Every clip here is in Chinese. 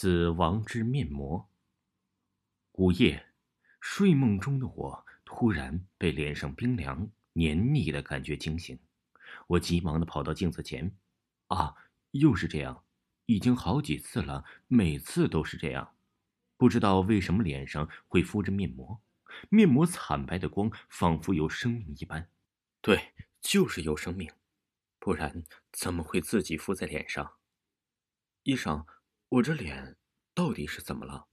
死亡之面膜。午夜，睡梦中的我突然被脸上冰凉黏腻的感觉惊醒，我急忙的跑到镜子前，啊，又是这样，已经好几次了，每次都是这样，不知道为什么脸上会敷着面膜，面膜惨白的光仿佛有生命一般，对，就是有生命，不然怎么会自己敷在脸上？医生。我这脸到底是怎么了？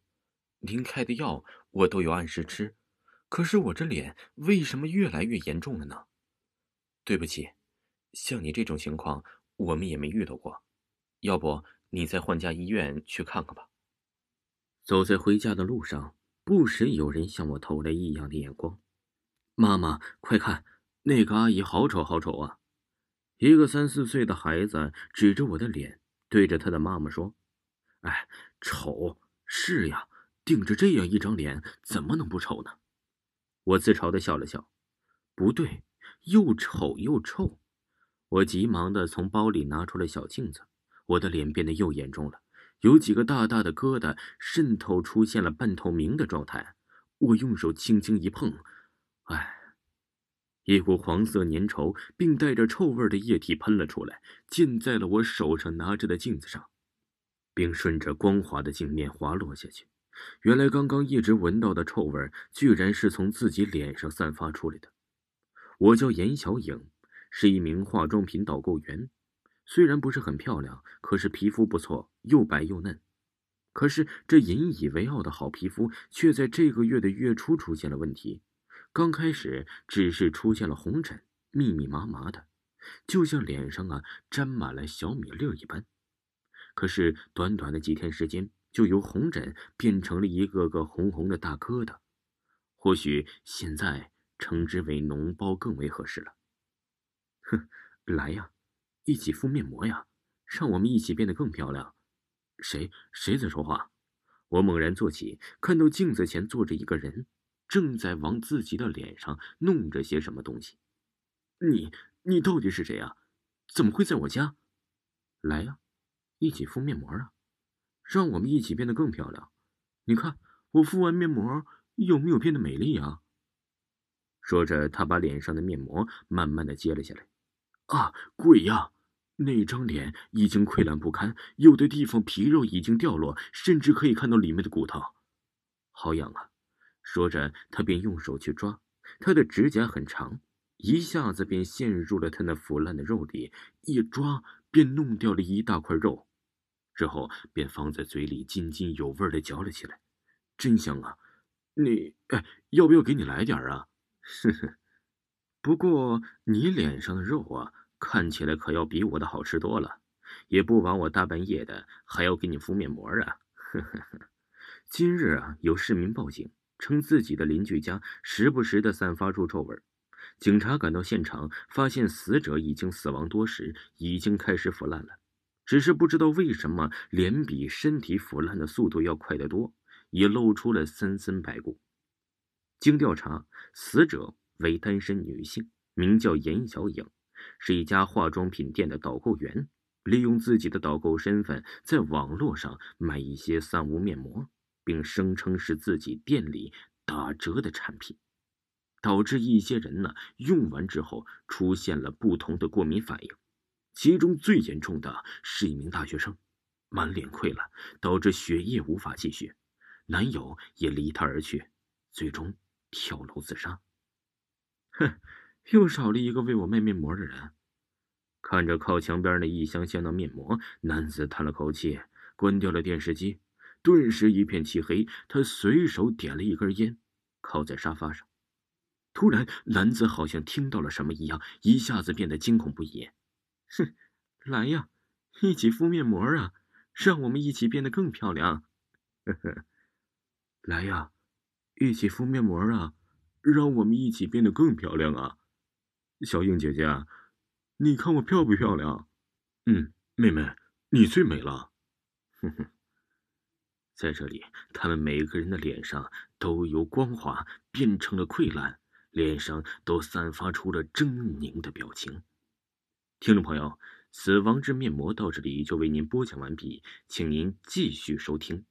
您开的药我都有按时吃，可是我这脸为什么越来越严重了呢？对不起，像你这种情况我们也没遇到过，要不你再换家医院去看看吧。走在回家的路上，不时有人向我投来异样的眼光。妈妈，快看，那个阿姨好丑好丑啊！一个三四岁的孩子指着我的脸，对着他的妈妈说。哎，丑是呀，顶着这样一张脸，怎么能不丑呢？我自嘲的笑了笑。不对，又丑又臭。我急忙的从包里拿出了小镜子，我的脸变得又严重了，有几个大大的疙瘩渗透，出现了半透明的状态。我用手轻轻一碰，哎，一股黄色粘稠并带着臭味的液体喷了出来，溅在了我手上拿着的镜子上。并顺着光滑的镜面滑落下去。原来刚刚一直闻到的臭味，居然是从自己脸上散发出来的。我叫严小颖，是一名化妆品导购员。虽然不是很漂亮，可是皮肤不错，又白又嫩。可是这引以为傲的好皮肤，却在这个月的月初出现了问题。刚开始只是出现了红疹，密密麻麻的，就像脸上啊沾满了小米粒一般。可是短短的几天时间，就由红疹变成了一个个红红的大疙瘩。或许现在称之为脓包更为合适了。哼，来呀，一起敷面膜呀，让我们一起变得更漂亮。谁谁在说话？我猛然坐起，看到镜子前坐着一个人，正在往自己的脸上弄着些什么东西。你你到底是谁呀？怎么会在我家？来呀！一起敷面膜啊，让我们一起变得更漂亮。你看我敷完面膜有没有变得美丽啊？说着，他把脸上的面膜慢慢的揭了下来。啊，鬼呀！那张脸已经溃烂不堪，有的地方皮肉已经掉落，甚至可以看到里面的骨头。好痒啊！说着，他便用手去抓，他的指甲很长，一下子便陷入了他那腐烂的肉里，一抓。便弄掉了一大块肉，之后便放在嘴里津津有味的嚼了起来，真香啊！你哎，要不要给你来点啊？呵呵，不过你脸上的肉啊，看起来可要比我的好吃多了，也不枉我大半夜的还要给你敷面膜啊！呵呵呵。今日啊，有市民报警称自己的邻居家时不时的散发出臭味。警察赶到现场，发现死者已经死亡多时，已经开始腐烂了。只是不知道为什么，脸比身体腐烂的速度要快得多，也露出了森森白骨。经调查，死者为单身女性，名叫严小颖，是一家化妆品店的导购员，利用自己的导购身份，在网络上卖一些三无面膜，并声称是自己店里打折的产品。导致一些人呢用完之后出现了不同的过敏反应，其中最严重的是一名大学生，满脸溃烂，导致血液无法继续，男友也离她而去，最终跳楼自杀。哼，又少了一个为我卖面膜的人。看着靠墙边那一箱箱的面膜，男子叹了口气，关掉了电视机，顿时一片漆黑。他随手点了一根烟，靠在沙发上。突然，男子好像听到了什么一样，一下子变得惊恐不已。哼，来呀，一起敷面膜啊，让我们一起变得更漂亮。呵呵，来呀，一起敷面膜啊，让我们一起变得更漂亮啊！小英姐姐，你看我漂不漂亮？嗯，妹妹，你最美了。哼哼，在这里，他们每个人的脸上都由光滑变成了溃烂，脸上都散发出了狰狞的表情。听众朋友，《死亡之面膜》到这里就为您播讲完毕，请您继续收听。